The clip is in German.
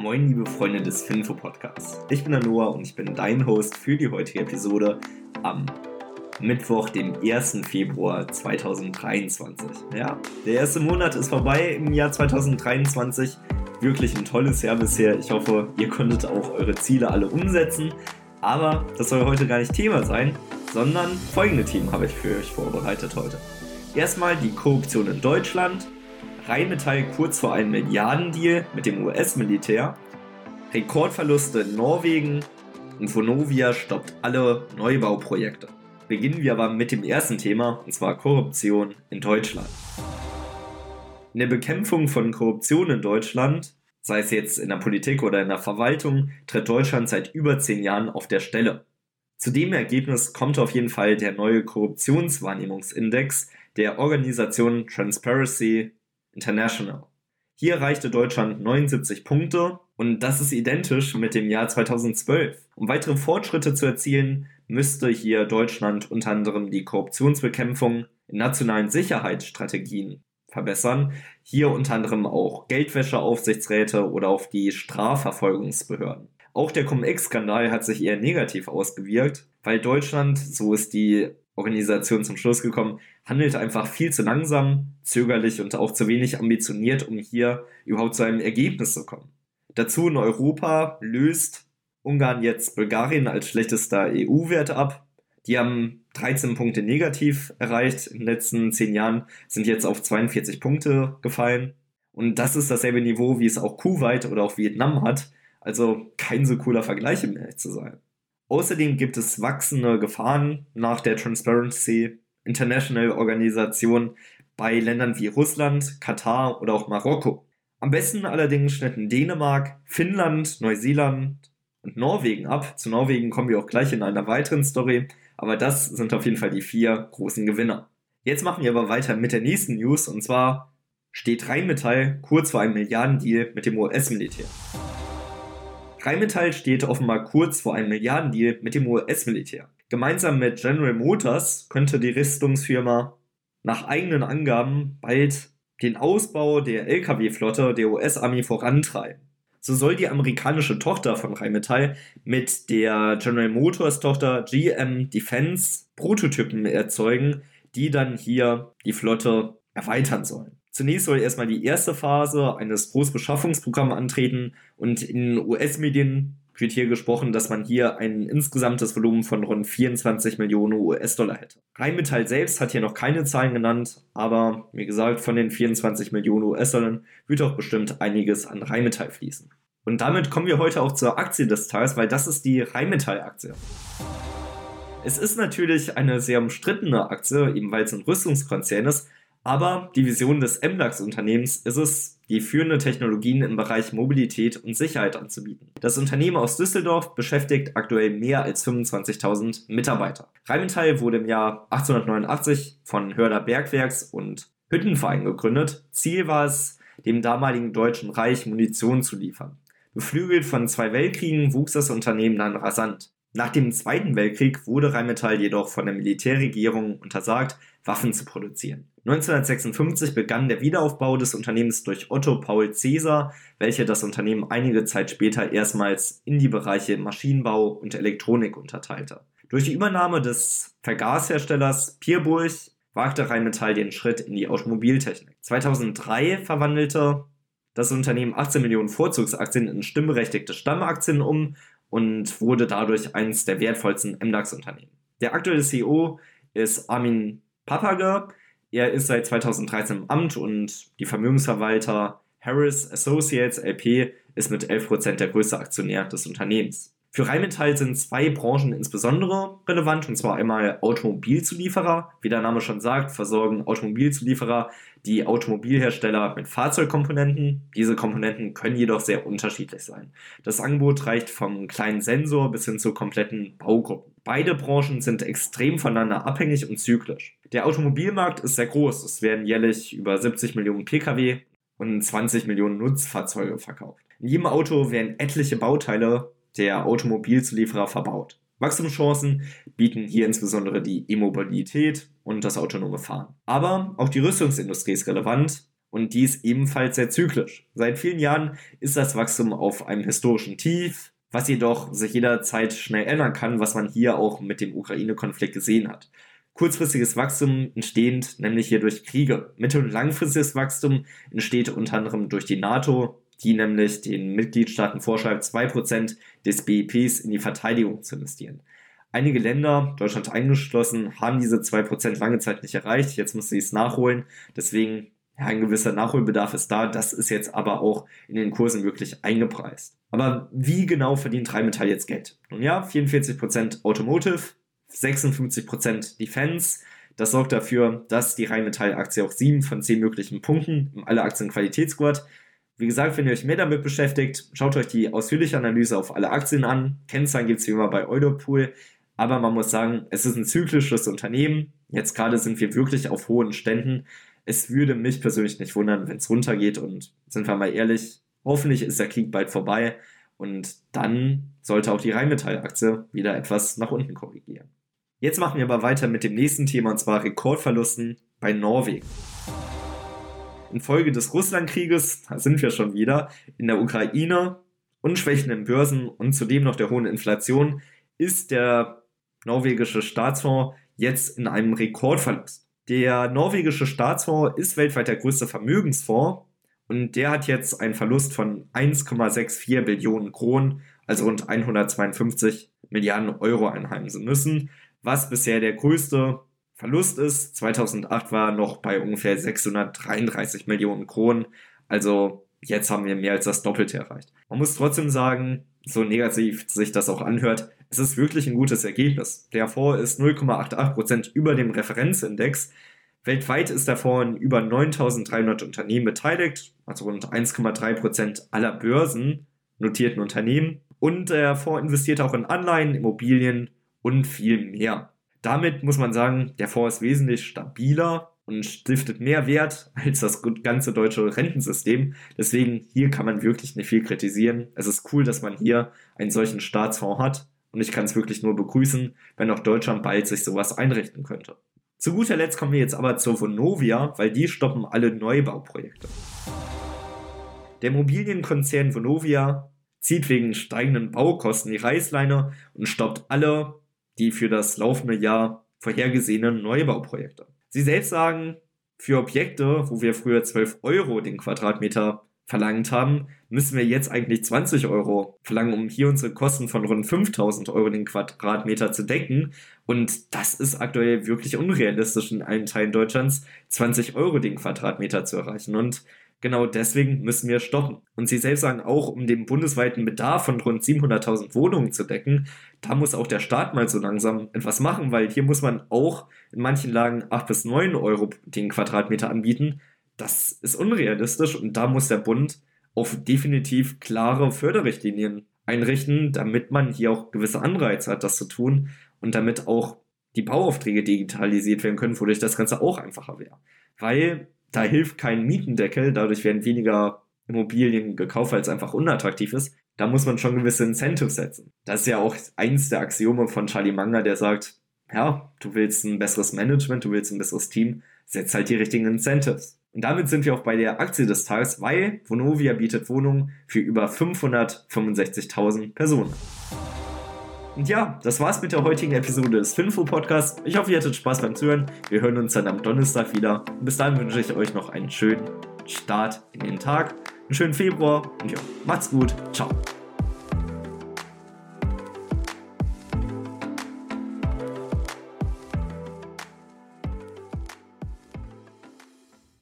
Moin, liebe Freunde des Finfo Podcasts. Ich bin der Noah und ich bin dein Host für die heutige Episode am Mittwoch, dem 1. Februar 2023. Ja, der erste Monat ist vorbei im Jahr 2023. Wirklich ein tolles Jahr bisher. Ich hoffe, ihr konntet auch eure Ziele alle umsetzen. Aber das soll heute gar nicht Thema sein, sondern folgende Themen habe ich für euch vorbereitet heute. Erstmal die Korruption in Deutschland, Rheinmetall kurz vor einem Milliardendeal mit dem US-Militär, Rekordverluste in Norwegen und Vonovia stoppt alle Neubauprojekte. Beginnen wir aber mit dem ersten Thema, und zwar Korruption in Deutschland. In der Bekämpfung von Korruption in Deutschland, sei es jetzt in der Politik oder in der Verwaltung, tritt Deutschland seit über zehn Jahren auf der Stelle. Zu dem Ergebnis kommt auf jeden Fall der neue Korruptionswahrnehmungsindex der Organisation Transparency International. Hier erreichte Deutschland 79 Punkte und das ist identisch mit dem Jahr 2012. Um weitere Fortschritte zu erzielen, müsste hier Deutschland unter anderem die Korruptionsbekämpfung in nationalen Sicherheitsstrategien verbessern. Hier unter anderem auch Geldwäscheaufsichtsräte oder auch die Strafverfolgungsbehörden. Auch der Cum-Ex-Skandal hat sich eher negativ ausgewirkt, weil Deutschland, so ist die Organisation zum Schluss gekommen, handelt einfach viel zu langsam, zögerlich und auch zu wenig ambitioniert, um hier überhaupt zu einem Ergebnis zu kommen. Dazu in Europa löst Ungarn jetzt Bulgarien als schlechtester EU-Wert ab. Die haben 13 Punkte negativ erreicht in den letzten 10 Jahren, sind jetzt auf 42 Punkte gefallen. Und das ist dasselbe Niveau, wie es auch Kuwait oder auch Vietnam hat. Also kein so cooler Vergleich, um ehrlich zu sein. Außerdem gibt es wachsende Gefahren nach der Transparency International Organisation bei Ländern wie Russland, Katar oder auch Marokko. Am besten allerdings schnitten Dänemark, Finnland, Neuseeland und Norwegen ab. Zu Norwegen kommen wir auch gleich in einer weiteren Story, aber das sind auf jeden Fall die vier großen Gewinner. Jetzt machen wir aber weiter mit der nächsten News und zwar steht Rheinmetall kurz vor einem Milliardendeal mit dem US-Militär. Rheinmetall steht offenbar kurz vor einem Milliardendeal mit dem US-Militär. Gemeinsam mit General Motors könnte die Rüstungsfirma nach eigenen Angaben bald den Ausbau der Lkw-Flotte der US-Armee vorantreiben. So soll die amerikanische Tochter von Rheinmetall mit der General Motors Tochter GM Defense Prototypen erzeugen, die dann hier die Flotte erweitern sollen. Zunächst soll erstmal die erste Phase eines Großbeschaffungsprogramms antreten und in US-Medien wird hier gesprochen, dass man hier ein insgesamtes Volumen von rund 24 Millionen US-Dollar hätte. Rheinmetall selbst hat hier noch keine Zahlen genannt, aber wie gesagt, von den 24 Millionen US-Dollar wird auch bestimmt einiges an Rheinmetall fließen. Und damit kommen wir heute auch zur Aktie des Tages, weil das ist die Rheinmetall-Aktie. Es ist natürlich eine sehr umstrittene Aktie, eben weil es ein Rüstungskonzern ist, aber die Vision des MDAX-Unternehmens ist es, die führende Technologien im Bereich Mobilität und Sicherheit anzubieten. Das Unternehmen aus Düsseldorf beschäftigt aktuell mehr als 25.000 Mitarbeiter. Rheinmetall wurde im Jahr 1889 von Hörder Bergwerks und Hüttenverein gegründet. Ziel war es, dem damaligen Deutschen Reich Munition zu liefern. Beflügelt von zwei Weltkriegen wuchs das Unternehmen dann rasant. Nach dem Zweiten Weltkrieg wurde Rheinmetall jedoch von der Militärregierung untersagt, Waffen zu produzieren. 1956 begann der Wiederaufbau des Unternehmens durch Otto Paul Cäsar, welcher das Unternehmen einige Zeit später erstmals in die Bereiche Maschinenbau und Elektronik unterteilte. Durch die Übernahme des Vergasherstellers Pierburg wagte Rheinmetall den Schritt in die Automobiltechnik. 2003 verwandelte das Unternehmen 18 Millionen Vorzugsaktien in stimmberechtigte Stammaktien um und wurde dadurch eines der wertvollsten MDAX-Unternehmen. Der aktuelle CEO ist Armin Papager. Er ist seit 2013 im Amt und die Vermögensverwalter Harris Associates LP ist mit 11% der größte Aktionär des Unternehmens. Für Rheinmetall sind zwei Branchen insbesondere relevant, und zwar einmal Automobilzulieferer. Wie der Name schon sagt, versorgen Automobilzulieferer die Automobilhersteller mit Fahrzeugkomponenten. Diese Komponenten können jedoch sehr unterschiedlich sein. Das Angebot reicht vom kleinen Sensor bis hin zu kompletten Baugruppen. Beide Branchen sind extrem voneinander abhängig und zyklisch. Der Automobilmarkt ist sehr groß. Es werden jährlich über 70 Millionen Pkw und 20 Millionen Nutzfahrzeuge verkauft. In jedem Auto werden etliche Bauteile der Automobilzulieferer verbaut. Wachstumschancen bieten hier insbesondere die E-Mobilität und das autonome Fahren. Aber auch die Rüstungsindustrie ist relevant und die ist ebenfalls sehr zyklisch. Seit vielen Jahren ist das Wachstum auf einem historischen Tief, was jedoch sich jederzeit schnell ändern kann, was man hier auch mit dem Ukraine-Konflikt gesehen hat. Kurzfristiges Wachstum entstehend nämlich hier durch Kriege. Mittel- und langfristiges Wachstum entsteht unter anderem durch die NATO, die nämlich den Mitgliedstaaten vorschreibt, 2% des BIPs in die Verteidigung zu investieren. Einige Länder, Deutschland eingeschlossen, haben diese 2% lange Zeit nicht erreicht. Jetzt müssen sie es nachholen. Deswegen, ja, ein gewisser Nachholbedarf ist da. Das ist jetzt aber auch in den Kursen wirklich eingepreist. Aber wie genau verdient Rheinmetall jetzt Geld? Nun ja, 44% Automotive, 56% Defense. Das sorgt dafür, dass die Rheinmetall-Aktie auch 7 von 10 möglichen Punkten im alle Aktien Qualitätssquad wie gesagt, wenn ihr euch mehr damit beschäftigt, schaut euch die ausführliche Analyse auf alle Aktien an. Kennzahlen gibt es wie immer bei Europool. Aber man muss sagen, es ist ein zyklisches Unternehmen. Jetzt gerade sind wir wirklich auf hohen Ständen. Es würde mich persönlich nicht wundern, wenn es runtergeht. Und sind wir mal ehrlich, hoffentlich ist der Krieg bald vorbei. Und dann sollte auch die Rheinmetall-Aktie wieder etwas nach unten korrigieren. Jetzt machen wir aber weiter mit dem nächsten Thema und zwar Rekordverlusten bei Norwegen. Infolge des Russlandkrieges, da sind wir schon wieder, in der Ukraine und schwächenden Börsen und zudem noch der hohen Inflation ist der norwegische Staatsfonds jetzt in einem Rekordverlust. Der norwegische Staatsfonds ist weltweit der größte Vermögensfonds und der hat jetzt einen Verlust von 1,64 Billionen Kronen, also rund 152 Milliarden Euro einheimsen müssen, was bisher der größte Verlust ist. 2008 war noch bei ungefähr 633 Millionen Kronen. Also jetzt haben wir mehr als das Doppelte erreicht. Man muss trotzdem sagen, so negativ sich das auch anhört, es ist wirklich ein gutes Ergebnis. Der Fonds ist 0,88% über dem Referenzindex. Weltweit ist der Fonds in über 9300 Unternehmen beteiligt, also rund 1,3% aller Börsen notierten Unternehmen. Und der Fonds investiert auch in Anleihen, Immobilien und viel mehr. Damit muss man sagen, der Fonds ist wesentlich stabiler und stiftet mehr Wert als das ganze deutsche Rentensystem. Deswegen hier kann man wirklich nicht viel kritisieren. Es ist cool, dass man hier einen solchen Staatsfonds hat und ich kann es wirklich nur begrüßen, wenn auch Deutschland bald sich sowas einrichten könnte. Zu guter Letzt kommen wir jetzt aber zur Vonovia, weil die stoppen alle Neubauprojekte. Der Immobilienkonzern Vonovia zieht wegen steigenden Baukosten die Reißleine und stoppt alle die für das laufende Jahr vorhergesehenen Neubauprojekte. Sie selbst sagen, für Objekte, wo wir früher 12 Euro den Quadratmeter verlangt haben, müssen wir jetzt eigentlich 20 Euro verlangen, um hier unsere Kosten von rund 5000 Euro den Quadratmeter zu decken. Und das ist aktuell wirklich unrealistisch in allen Teilen Deutschlands, 20 Euro den Quadratmeter zu erreichen. Und Genau deswegen müssen wir stoppen. Und sie selbst sagen auch, um den bundesweiten Bedarf von rund 700.000 Wohnungen zu decken, da muss auch der Staat mal so langsam etwas machen, weil hier muss man auch in manchen Lagen 8 bis 9 Euro den Quadratmeter anbieten. Das ist unrealistisch und da muss der Bund auf definitiv klare Förderrichtlinien einrichten, damit man hier auch gewisse Anreize hat, das zu tun und damit auch die Bauaufträge digitalisiert werden können, wodurch das Ganze auch einfacher wäre. Weil da hilft kein Mietendeckel, dadurch werden weniger Immobilien gekauft, weil es einfach unattraktiv ist. Da muss man schon gewisse Incentives setzen. Das ist ja auch eins der Axiome von Charlie Manga, der sagt, ja, du willst ein besseres Management, du willst ein besseres Team, setz halt die richtigen Incentives. Und damit sind wir auch bei der Aktie des Tages, weil Vonovia bietet Wohnungen für über 565.000 Personen. Und ja, das war's mit der heutigen Episode des Finfo Podcasts. Ich hoffe, ihr hattet Spaß beim Zuhören. Wir hören uns dann am Donnerstag wieder. Und bis dahin wünsche ich euch noch einen schönen Start in den Tag, einen schönen Februar und ja, macht's gut. Ciao.